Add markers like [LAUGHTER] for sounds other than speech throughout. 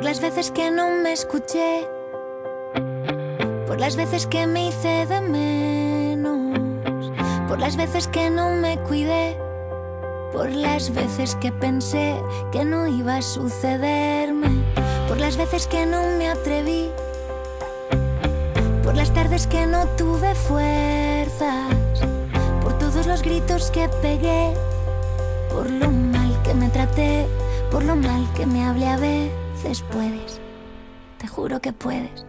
por las veces que no me escuché, por las veces que me hice de menos, por las veces que no me cuidé, por las veces que pensé que no iba a sucederme, por las veces que no me atreví, por las tardes que no tuve fuerzas, por todos los gritos que pegué, por lo mal que me traté, por lo mal que me hablé a veces puedes, te juro que puedes.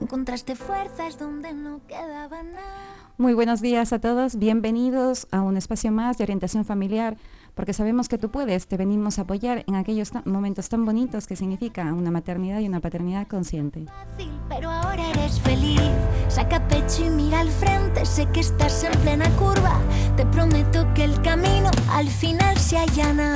Encontraste fuerzas donde no quedaba nada. Muy buenos días a todos, bienvenidos a un espacio más de orientación familiar, porque sabemos que tú puedes, te venimos a apoyar en aquellos momentos tan bonitos que significa una maternidad y una paternidad consciente. fácil, pero ahora eres feliz. Saca pecho y mira al frente, sé que estás en plena curva. Te prometo que el camino al final se allana.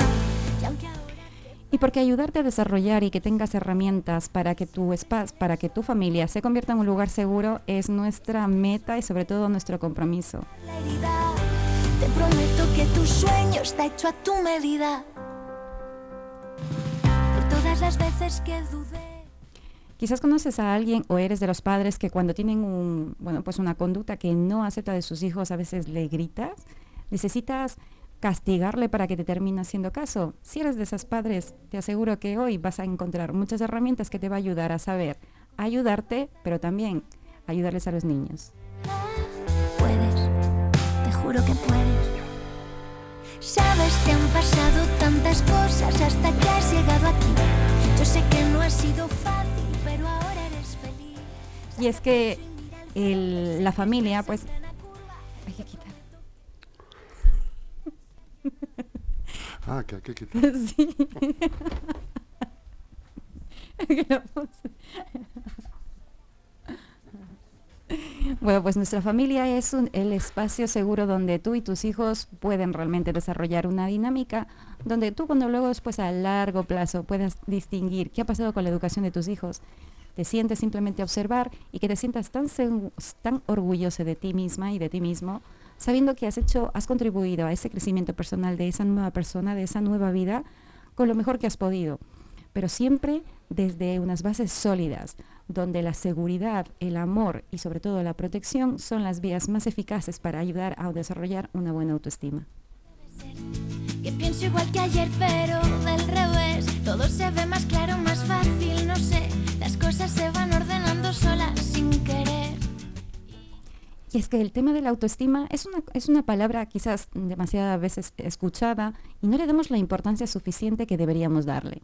Y porque ayudarte a desarrollar y que tengas herramientas para que tu espacio, para que tu familia se convierta en un lugar seguro es nuestra meta y sobre todo nuestro compromiso. la herida, te prometo que tu sueño está hecho a tu medida. Por todas las veces que dudé. Quizás conoces a alguien o eres de los padres que cuando tienen un, bueno, pues una conducta que no acepta de sus hijos a veces le gritas. Necesitas castigarle para que te termine haciendo caso. Si eres de esos padres, te aseguro que hoy vas a encontrar muchas herramientas que te va a ayudar a saber ayudarte, pero también ayudarles a los niños. Puedes, te juro que puedes. Sabes, te han pasado tantas cosas hasta que has llegado aquí. Yo sé que no ha sido fácil, pero ahora eres feliz. Y es que el- la familia, pues... Hay que quitar. Ah, que hay [LAUGHS] [LAUGHS] que quitar. Sí. Bueno, pues nuestra familia es un- el espacio seguro donde tú y tus hijos pueden realmente desarrollar una dinámica, donde tú cuando luego después a largo plazo puedas distinguir qué ha pasado con la educación de tus hijos, te sientes simplemente observar y que te sientas tan, tan orgulloso de ti misma y de ti mismo, sabiendo que has hecho, has contribuido a ese crecimiento personal de esa nueva persona, de esa nueva vida, con lo mejor que has podido, pero siempre desde unas bases sólidas, donde la seguridad, el amor y sobre todo la protección son las vías más eficaces para ayudar a desarrollar una buena autoestima. Que pienso igual que ayer, pero del revés. Todo se ve más claro, más fácil, no sé. Las cosas se van ordenando sin querer. Y es que el tema de la autoestima es una, es una palabra quizás demasiadas veces escuchada y no le damos la importancia suficiente que deberíamos darle.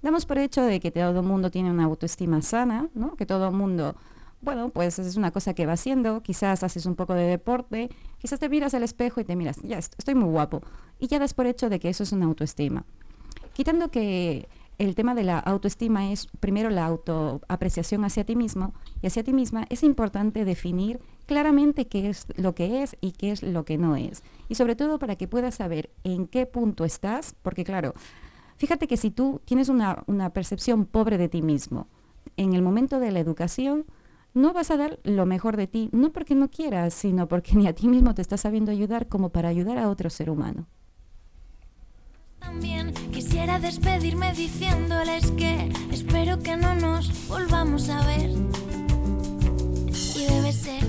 Damos por hecho de que todo el mundo tiene una autoestima sana, ¿no? que todo el mundo, bueno, pues es una cosa que va haciendo, quizás haces un poco de deporte, quizás te miras al espejo y te miras, ya est- estoy muy guapo, y ya das por hecho de que eso es una autoestima. Quitando que el tema de la autoestima es primero la autoapreciación hacia ti mismo y hacia ti misma, es importante definir claramente qué es lo que es y qué es lo que no es. Y sobre todo para que puedas saber en qué punto estás, porque claro, fíjate que si tú tienes una, una percepción pobre de ti mismo, en el momento de la educación, no vas a dar lo mejor de ti, no porque no quieras, sino porque ni a ti mismo te estás sabiendo ayudar como para ayudar a otro ser humano. También quisiera despedirme diciéndoles que espero que no nos volvamos a ver. Y debe ser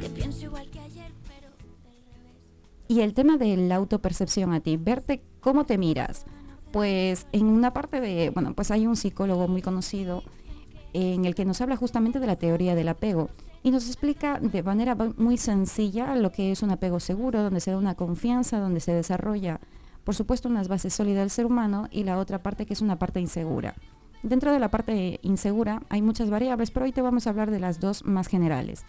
que pienso igual que ayer, pero del revés. Y el tema de la autopercepción a ti, verte cómo te miras. Pues en una parte de, bueno, pues hay un psicólogo muy conocido en el que nos habla justamente de la teoría del apego y nos explica de manera muy sencilla lo que es un apego seguro, donde se da una confianza, donde se desarrolla, por supuesto, unas bases sólidas del ser humano y la otra parte que es una parte insegura. Dentro de la parte insegura hay muchas variables, pero hoy te vamos a hablar de las dos más generales.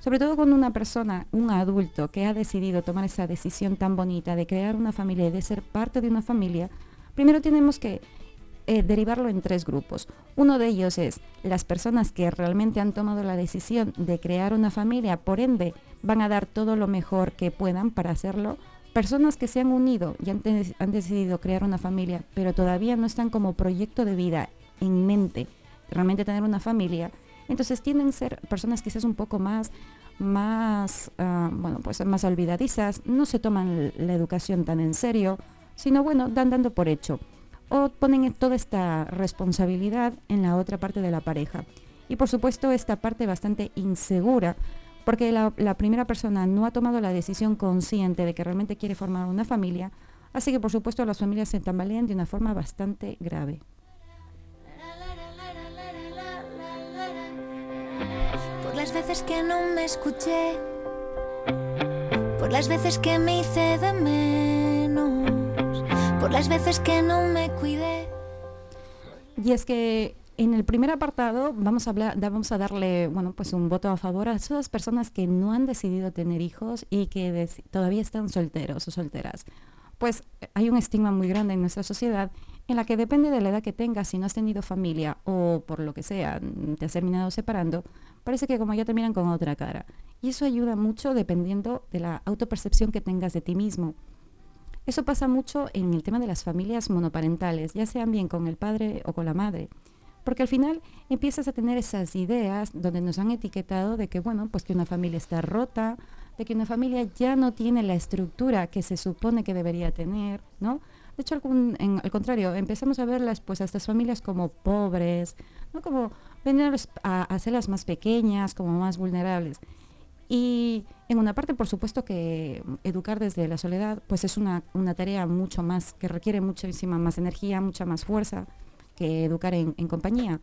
Sobre todo con una persona, un adulto que ha decidido tomar esa decisión tan bonita de crear una familia y de ser parte de una familia, primero tenemos que eh, derivarlo en tres grupos. Uno de ellos es las personas que realmente han tomado la decisión de crear una familia, por ende van a dar todo lo mejor que puedan para hacerlo. Personas que se han unido y han, decidido crear una familia, pero todavía no están como proyecto de vida en mente realmente tener una familia. Entonces tienden a ser personas quizás un poco más, más, ah, bueno, pues más olvidadizas, no se toman la educación tan en serio, sino bueno, dan dando por hecho. o ponen toda esta responsabilidad en la otra parte de la pareja. Y por supuesto esta parte bastante insegura, porque la, primera persona no ha tomado la decisión consciente de que realmente quiere formar una familia, así que por supuesto las familias se tambalean de una forma bastante grave. Por las veces que no me escuché, por las veces que me hice de menos, por las veces que no me cuidé. Y es que en el primer apartado vamos a, darle bueno, pues un voto a favor a esas personas que no han decidido tener hijos y que todavía están solteros o solteras. Pues hay un estigma muy grande en nuestra sociedad en la que depende de la edad que tengas, si no has tenido familia o por lo que sea, te has terminado separando, parece que como ya te miran con otra cara. Y eso ayuda mucho dependiendo de la autopercepción que tengas de ti mismo. Eso pasa mucho en el tema de las familias monoparentales, ya sean bien con el padre o con la madre. Porque al final empiezas a tener esas ideas donde nos han etiquetado de que, bueno, pues que una familia está rota, de que una familia ya no tiene la estructura que se supone que debería tener, ¿no? De hecho, al contrario, empezamos a verlas, pues, a estas familias como pobres, ¿no? Como venir a, hacerlas más pequeñas, como más vulnerables. Y en una parte, por supuesto, que educar desde la soledad, pues es una, una tarea mucho más, que requiere muchísima más energía, mucha más fuerza, que educar en, compañía.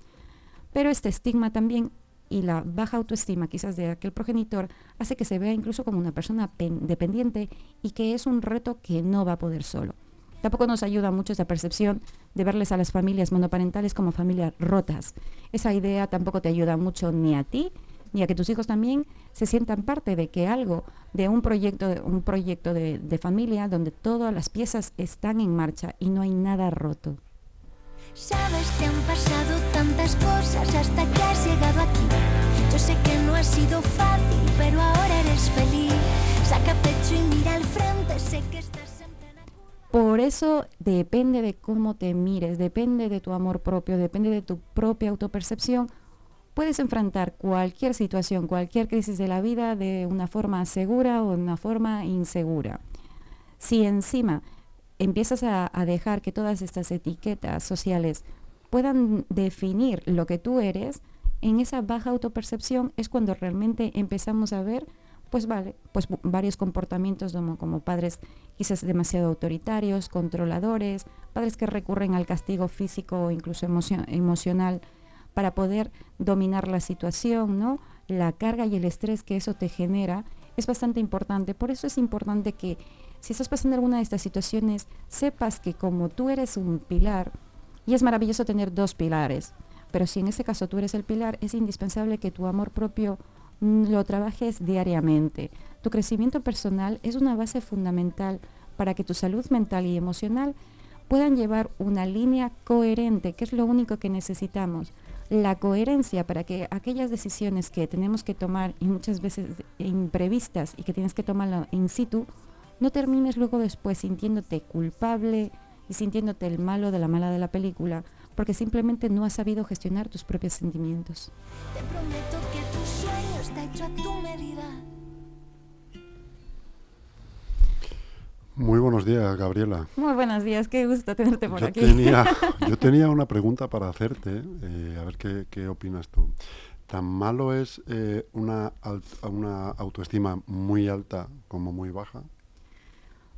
Pero este estigma también y la baja autoestima quizás de aquel progenitor hace que se vea incluso como una persona dependiente y que es un reto que no va a poder solo. Tampoco nos ayuda mucho esa percepción de verles a las familias monoparentales como familias rotas. Esa idea tampoco te ayuda mucho ni a ti ni a que tus hijos también se sientan parte de que algo, de un proyecto, un proyecto de familia donde todas las piezas están en marcha y no hay nada roto. Sabes, te han pasado tantas cosas hasta que has llegado aquí. Yo sé que no ha sido fácil, pero ahora eres feliz. Saca pecho y mira al frente, sé que estás en Por eso depende de cómo te mires, depende de tu amor propio, depende de tu propia autopercepción. Puedes enfrentar cualquier situación, cualquier crisis de la vida de una forma segura o de una forma insegura. Si encima empiezas a, dejar que todas estas etiquetas sociales puedan definir lo que tú eres, en esa baja autopercepción es cuando realmente empezamos a ver, pues vale, pues varios comportamientos como, padres quizás demasiado autoritarios, controladores, padres que recurren al castigo físico o incluso emocional para poder dominar la situación, ¿no? La carga y el estrés que eso te genera es bastante importante. Por eso es importante que si estás pasando alguna de estas situaciones, sepas que como tú eres un pilar, y es maravilloso tener dos pilares, pero si en ese caso tú eres el pilar, es indispensable que tu amor propio mm, lo trabajes diariamente. Tu crecimiento personal es una base fundamental para que tu salud mental y emocional puedan llevar una línea coherente, que es lo único que necesitamos. La coherencia para que aquellas decisiones que tenemos que tomar y muchas veces imprevistas y que tienes que tomarlo in situ, no termines luego después sintiéndote culpable y sintiéndote el malo de la mala de la película, porque simplemente no has sabido gestionar tus propios sentimientos. Te prometo que tu sueño está hecho a tu medida. Muy buenos días, Gabriela. Muy buenos días, qué gusto tenerte por aquí. [LAUGHS] yo tenía una pregunta para hacerte, eh, a ver qué, opinas tú. ¿Tan malo es eh, una, una autoestima muy alta como muy baja?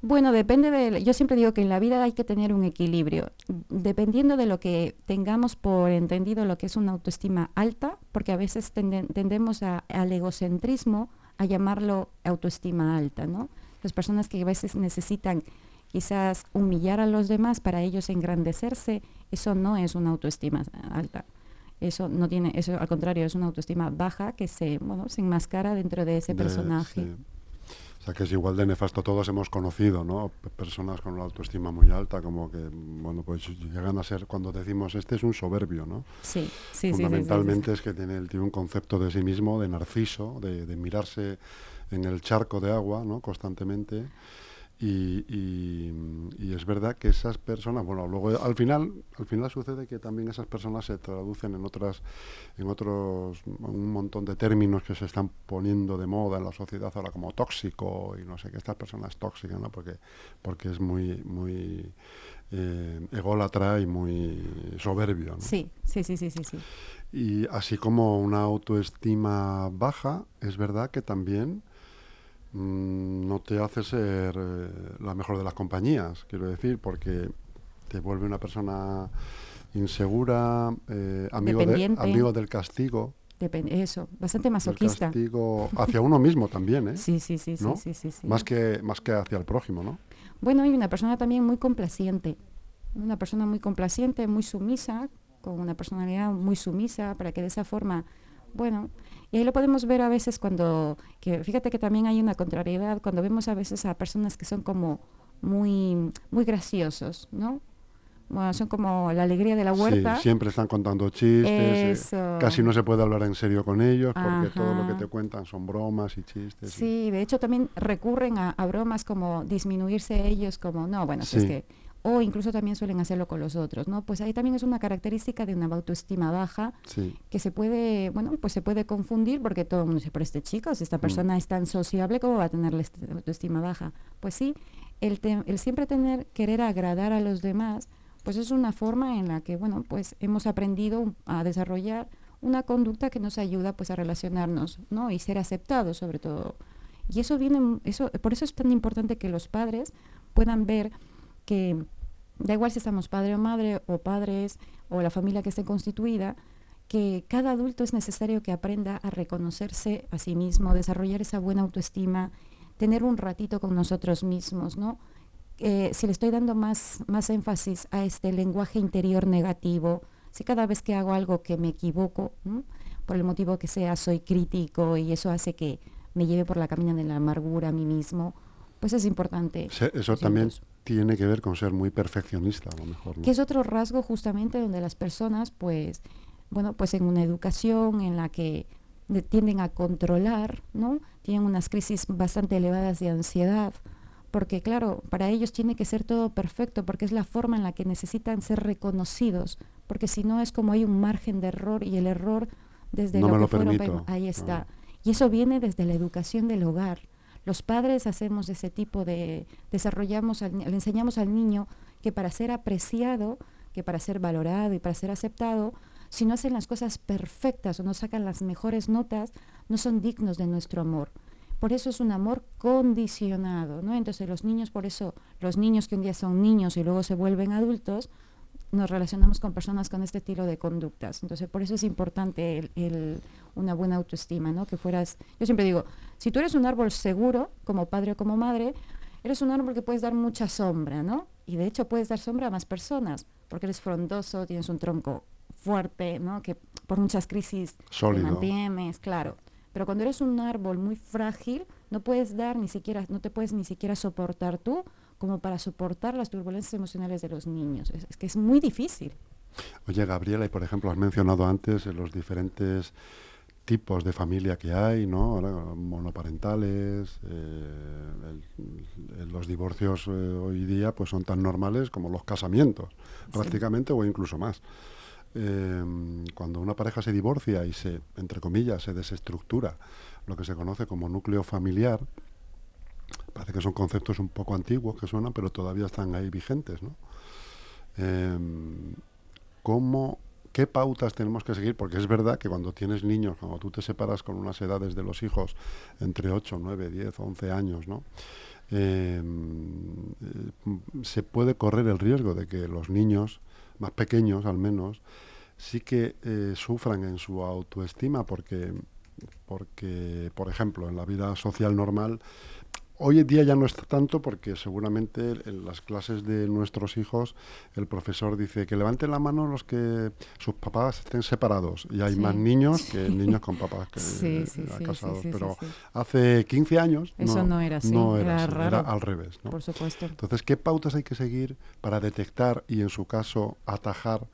Bueno, depende de, yo siempre digo que en la vida hay que tener un equilibrio, dependiendo de lo que tengamos por entendido lo que es una autoestima alta, porque a veces tendemos al egocentrismo a llamarlo autoestima alta, ¿no? Las personas que a veces necesitan quizás humillar a los demás para ellos engrandecerse, eso no es una autoestima alta. Eso no tiene, eso al contrario, es una autoestima baja que se, bueno, se enmascara dentro de ese personaje. O sea, que es igual de nefasto. Todos hemos conocido, ¿no? Personas con una autoestima muy alta, como que, bueno, pues llegan a ser, cuando decimos, este es un soberbio, ¿no? Sí, sí, Fundamentalmente es que tiene, tiene un concepto de sí mismo, de narciso, de, de mirarse en el charco de agua, ¿no? Constantemente. Y, es verdad que esas personas, bueno, luego al final, al final sucede que también esas personas se traducen en otras, en otros, un montón de términos que se están poniendo de moda en la sociedad ahora como tóxico y no sé qué, estas personas tóxicas, ¿no? Porque, porque es muy, muy eh, ególatra y muy soberbio. ¿no? Sí, sí, sí, sí, sí, sí. Y así como una autoestima baja, es verdad que también mm, no te hace ser eh, la mejor de las compañías, quiero decir, porque te vuelve una persona insegura, eh, amigo, de- amigo del castigo, Depende, eso, bastante masoquista. castigo hacia uno mismo también, ¿eh? [LAUGHS] Sí, sí, sí, sí, ¿No? sí, sí, sí. Más que más que hacia el prójimo, ¿no? Bueno, y una persona también muy complaciente. Una persona muy complaciente, muy sumisa, con una personalidad muy sumisa, para que de esa forma, bueno, y ahí lo podemos ver a veces cuando, que fíjate que también hay una contrariedad, cuando vemos a veces a personas que son como muy, muy graciosos, ¿no? Bueno, son como la alegría de la huerta. Sí, siempre están contando chistes. eh, casi no se puede hablar en serio con ellos porque todo lo que te cuentan son bromas y chistes. y- Sí, de hecho también recurren a, a bromas como disminuirse ellos, como, no, bueno, Sí. que, o incluso también suelen hacerlo con los otros, ¿no? Pues ahí también es una característica de una autoestima baja sí. que se puede, bueno, pues se puede confundir porque todo el mundo dice, pero este chico, si esta persona es tan sociable, ¿cómo va a tener la est- autoestima baja? Pues sí, el, el siempre tener, querer agradar a los demás, pues es una forma en la que, bueno, pues hemos aprendido a desarrollar una conducta que nos ayuda pues a relacionarnos, ¿no? Y ser aceptados sobre todo. Y eso viene, eso, por eso es tan importante que los padres puedan ver que da igual si estamos padre o madre o padres o la familia que esté constituida, que cada adulto es necesario que aprenda a reconocerse a sí mismo, desarrollar esa buena autoestima, tener un ratito con nosotros mismos, ¿no? Eh, si le estoy dando más, más énfasis a este lenguaje interior negativo, si cada vez que hago algo que me equivoco, por el motivo que sea, soy crítico y eso hace que me lleve por la camina de la amargura a mí mismo, pues es importante. Se- Eso también. Tiene que ver con ser muy perfeccionista, a lo mejor. ¿no? que es otro rasgo justamente donde las personas pues bueno pues en una educación en la que de- tienden a controlar no tienen unas crisis bastante elevadas de ansiedad porque claro para ellos tiene que ser todo perfecto porque es la forma en la que necesitan ser reconocidos porque si no es como hay un margen de error y el error desde No lo me que lo fueron permito. ahí está y eso viene desde la educación del hogar los padres hacemos ese tipo de desarrollamos le enseñamos al niño que para ser apreciado que para ser valorado y para ser aceptado si no hacen las cosas perfectas o no sacan las mejores notas no son dignos de nuestro amor por eso es un amor condicionado no entonces los niños por eso los niños que un día son niños y luego se vuelven adultos nos relacionamos con personas con este estilo de conductas. Entonces, por eso es importante el- una buena autoestima, ¿no? Que fueras, yo siempre digo, si tú eres un árbol seguro, como padre o como madre, eres un árbol que puedes dar mucha sombra, ¿no? Y de hecho puedes dar sombra a más personas, porque eres frondoso, tienes un tronco fuerte, ¿no? Que por muchas crisis te mantienes, claro. Pero cuando eres un árbol muy frágil, no puedes dar ni siquiera, no te puedes ni siquiera soportar tú como para soportar las turbulencias emocionales de los niños. Es, es que es muy difícil. Oye, Gabriela, y por ejemplo, has mencionado antes los diferentes tipos de familia que hay, ¿no? Ahora, monoparentales, eh, el- el- los divorcios eh, hoy día pues son tan normales como los casamientos, prácticamente o incluso más. Eh, cuando una pareja se divorcia y se, entre comillas, se desestructura lo que se conoce como núcleo familiar, parece que son conceptos un poco antiguos que suenan, pero todavía están ahí vigentes, ¿no? Em, ¿cómo, ¿Qué pautas tenemos que seguir? Porque es verdad que cuando tienes niños, cuando tú te separas con unas edades de los hijos entre 8, 9, 10, 11 años, ¿no? Em, eh, se puede correr el riesgo de que los niños, más pequeños al menos, sí que eh, sufran en su autoestima porque, porque, por ejemplo, en la vida social normal, Hoy en día ya no está tanto porque seguramente en las clases de nuestros hijos el profesor dice que levanten la mano los que sus papás estén separados y hay Sí. más niños que niños con papás que [LAUGHS] Sí, sí, sí, sí, casados. Pero hace 15 años Eso no era así, no era así, raro. al revés. ¿no? Por supuesto. Entonces, ¿qué pautas hay que seguir para detectar y en su caso atajar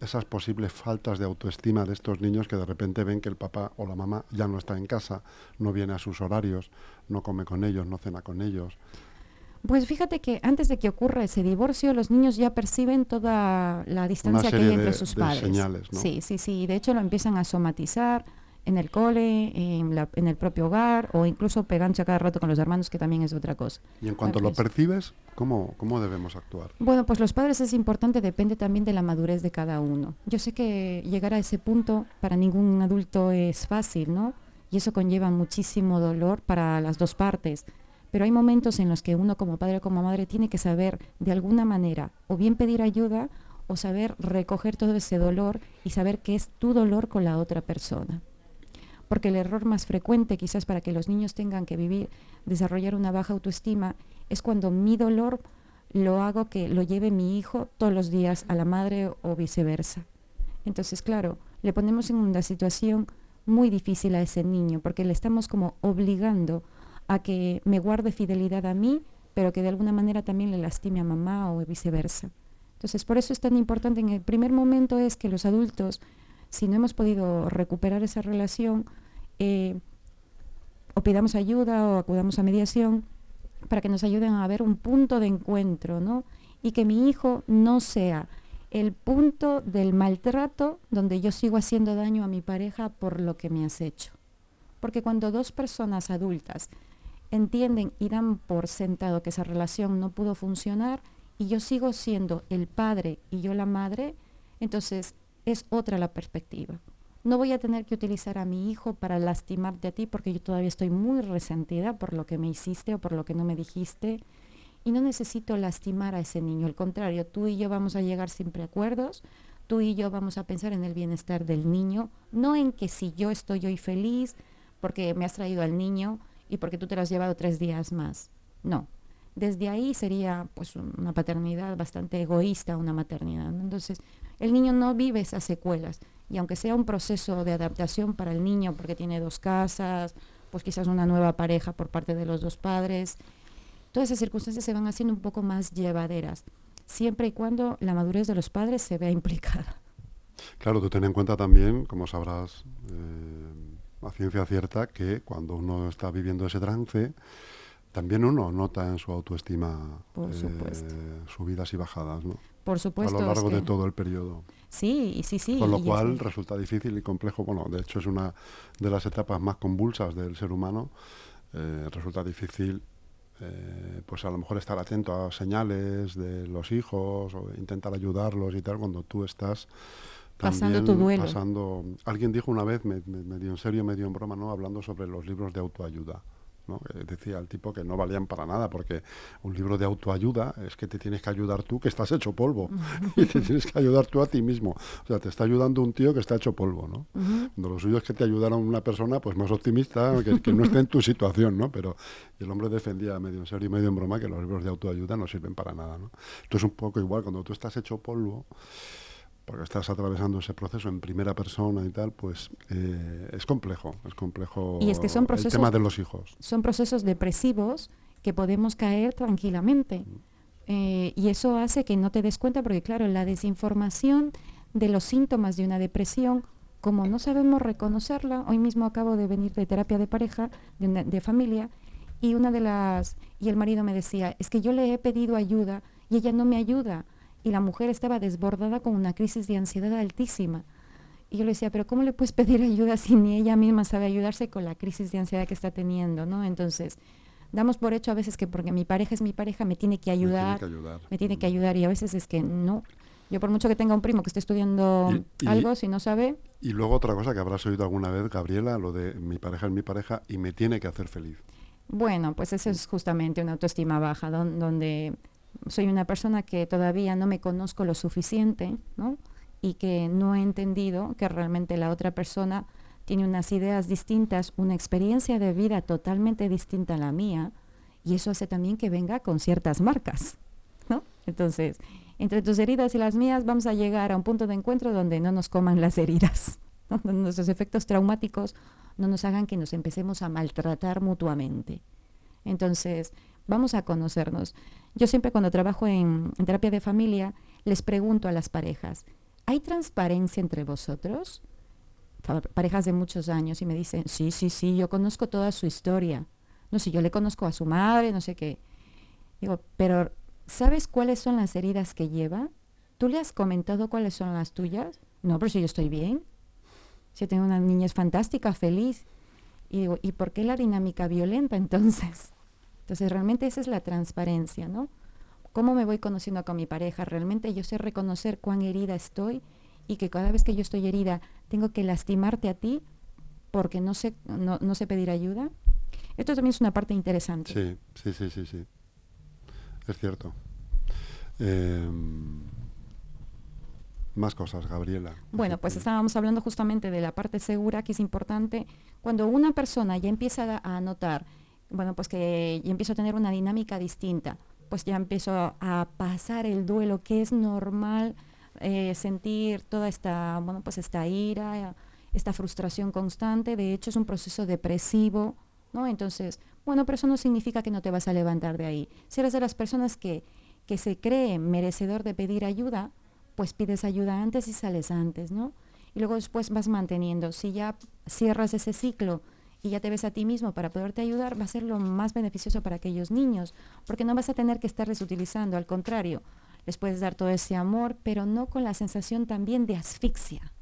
esas posibles faltas de autoestima de estos niños que de repente ven que el papá o la mamá ya no está en casa, no viene a sus horarios, no come con ellos, no cena con ellos? Pues fíjate que antes de que ocurra ese divorcio, los niños ya perciben toda la distancia que hay entre de- sus de padres. señales, ¿no? Sí, sí, sí. De hecho, lo empiezan a somatizar. En el cole, en, la- en el propio hogar o incluso pegándose a cada rato con los hermanos, que también es otra cosa. Y en cuanto lo percibes, ¿cómo, cómo debemos actuar? Bueno, pues los padres es importante, depende también de la madurez de cada uno. Yo sé que llegar a ese punto para ningún adulto es fácil, ¿no? Y eso conlleva muchísimo dolor para las dos partes. Pero hay momentos en los que uno como padre o como madre tiene que saber de alguna manera o bien pedir ayuda o saber recoger todo ese dolor y saber que es tu dolor con la otra persona. Porque el error más frecuente quizás para que los niños tengan que vivir, desarrollar una baja autoestima, es cuando mi dolor lo hago que lo lleve mi hijo todos los días a la madre o viceversa. Entonces, claro, le ponemos en una situación muy difícil a ese niño porque le estamos como obligando a que me guarde fidelidad a mí, pero que de alguna manera también le lastime a mamá o viceversa. Entonces, por eso es tan importante en el primer momento es que los adultos, si no hemos podido recuperar esa relación, eh, o pidamos ayuda o acudamos a mediación para que nos ayuden a ver un punto de encuentro, ¿no? Y que mi hijo no sea el punto del maltrato donde yo sigo haciendo daño a mi pareja por lo que me has hecho. Porque cuando dos personas adultas entienden y dan por sentado que esa relación no pudo funcionar y yo sigo siendo el padre y yo la madre, entonces es otra la perspectiva. No voy a tener que utilizar a mi hijo para lastimarte a ti porque yo todavía estoy muy resentida por lo que me hiciste o por lo que no me dijiste y no necesito lastimar a ese niño. Al contrario, tú y yo vamos a llegar siempre a acuerdos, tú y yo vamos a pensar en el bienestar del niño, no en que si yo estoy hoy feliz porque me has traído al niño y porque tú te lo has llevado tres días más. No. Desde ahí sería pues una paternidad bastante egoísta, una maternidad. Entonces, el niño no vive esas secuelas. Y aunque sea un proceso de adaptación para el niño, porque tiene dos casas, pues quizás una nueva pareja por parte de los dos padres, todas esas circunstancias se van haciendo un poco más llevaderas, siempre y cuando la madurez de los padres se vea implicada. Claro, tú ten en cuenta también, como sabrás, eh, a ciencia cierta, que cuando uno está viviendo ese trance, también uno nota en su autoestima Por supuesto. subidas y bajadas, ¿no? Por supuesto. a lo es largo de todo el periodo. Sí, sí, sí. Con lo cual resulta difícil y complejo. Bueno, de hecho es una de las etapas más convulsas del ser humano. Eh, resulta difícil, eh, pues a lo mejor estar atento a señales de los hijos o intentar ayudarlos y tal cuando tú estás Pasando tu duelo. pasando- Alguien dijo una vez, me- me- medio en serio, medio en broma, ¿no? Hablando sobre los libros de autoayuda. Decía el tipo que no valían para nada porque un libro de autoayuda es que te tienes que ayudar tú que estás hecho polvo. [LAUGHS] Y te tienes que ayudar tú a ti mismo. O sea te está ayudando un tío que está hecho polvo no. Cuando lo suyo es que te ayudara una persona pues más optimista que, que no esté en tu situación no pero el hombre defendía medio en serio y medio en broma que los libros de autoayuda no sirven para nada no esto es un poco igual cuando tú estás hecho polvo porque estás atravesando ese proceso en primera persona y tal, pues eh, es complejo, es complejo Y es que son el procesos- tema de los hijos. son procesos depresivos que podemos caer tranquilamente. Eh, y eso hace que no te des cuenta, porque claro, la desinformación de los síntomas de una depresión, como no sabemos reconocerla, hoy mismo acabo de venir de terapia de pareja, de, una- de familia, y una de las, y el marido me decía, es que yo le he pedido ayuda y ella no me ayuda. Y la mujer estaba desbordada con una crisis de ansiedad altísima. Y yo le decía, pero ¿cómo le puedes pedir ayuda si ni ella misma sabe ayudarse con la crisis de ansiedad que está teniendo, ¿no? Entonces, damos por hecho a veces que porque mi pareja es mi pareja me tiene que Me tiene ayudar, que ayudar. me tiene que ayudar y a veces es que no. Yo por mucho que tenga un primo que esté estudiando Y- y- algo, si no sabe, Y luego otra cosa que habrás oído alguna vez, Gabriela, lo de mi pareja es mi pareja y me tiene que hacer feliz. Bueno, pues eso es justamente una autoestima baja, don- donde soy una persona que todavía no me conozco lo suficiente, ¿no? Y que no he entendido que realmente la otra persona tiene unas ideas distintas, una experiencia de vida totalmente distinta a la mía, y eso hace también que venga con ciertas marcas, ¿no? Entonces, entre tus heridas y las mías vamos a llegar a un punto de encuentro donde no nos coman las heridas, [LAUGHS] donde nuestros efectos traumáticos no nos hagan que nos empecemos a maltratar mutuamente. Entonces, vamos a conocernos. Yo siempre cuando trabajo en, terapia de familia, les pregunto a las parejas, ¿hay transparencia entre vosotros? Parejas de muchos años y me dicen, sí, sí, sí, yo conozco toda su historia. No sé, yo le conozco a su madre, no sé qué. Digo, pero ¿sabes cuáles son las heridas que lleva? ¿Tú le has comentado cuáles son las tuyas? No, pero si yo estoy bien. Si yo tengo una niñez fantástica, feliz. Y digo, ¿y por qué la dinámica violenta [LAUGHS] entonces? Entonces realmente esa es la transparencia, ¿no? ¿Cómo me voy conociendo con mi pareja? Realmente yo sé reconocer cuán herida estoy y que cada vez que yo estoy herida tengo que lastimarte a ti porque no sé, no, no sé pedir ayuda. Esto también es una parte interesante. Sí, sí, sí, sí, sí. Es cierto. Em, más cosas, Gabriela. Bueno, pues estábamos hablando justamente de la parte segura, que es importante. Cuando una persona ya empieza a notar, bueno, pues que ya empiezo a tener una dinámica distinta, pues ya empiezo a pasar el duelo, que es normal eh, sentir toda esta, bueno, pues esta ira, esta frustración constante. De hecho, es un proceso depresivo, ¿no? Entonces, bueno, pero eso no significa que no te vas a levantar de ahí. Si eres de las personas que, que se cree merecedor de pedir ayuda, pues pides ayuda antes y sales antes, ¿no? Y luego después vas manteniendo. Si ya cierras ese ciclo y ya te ves a ti mismo para poderte ayudar, va a ser lo más beneficioso para aquellos niños, porque no vas a tener que estarles utilizando, al contrario, les puedes dar todo ese amor, pero no con la sensación también de asfixia.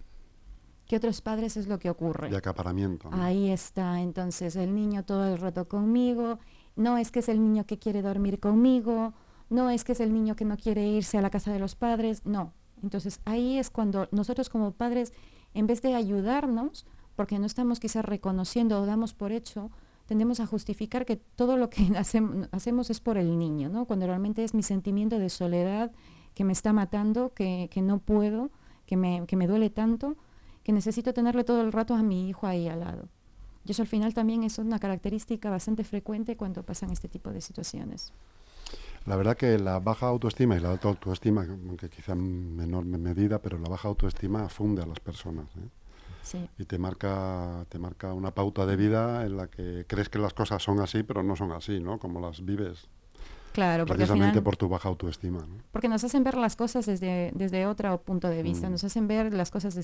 Que otros padres es lo que ocurre. De acaparamiento. Ahí está, entonces el niño todo el rato conmigo, no es que es el niño que quiere dormir conmigo, no es que es el niño que no quiere irse a la casa de los padres, no, entonces ahí es cuando nosotros como padres, en vez de ayudarnos, porque no estamos quizás reconociendo o damos por hecho, tendemos a justificar que todo lo que [LAUGHS] hacemos es por el niño, ¿no? Cuando realmente es mi sentimiento de soledad que me está matando, que, no puedo, que me, que me duele tanto, que necesito tenerle todo el rato a mi hijo ahí al lado. Y eso al final también es una característica bastante frecuente cuando pasan este tipo de situaciones. La verdad que la baja autoestima y la alta autoestima, aunque quizá en menor medida, pero la baja autoestima funde a las personas. ¿eh? Sí. Y te marca, te marca una pauta de vida en la que crees que las cosas son así, pero no son así, ¿no? Como las vives. Claro, porque precisamente por tu baja autoestima. Porque nos hacen ver las cosas desde, desde otro punto de vista, mm. nos hacen ver las cosas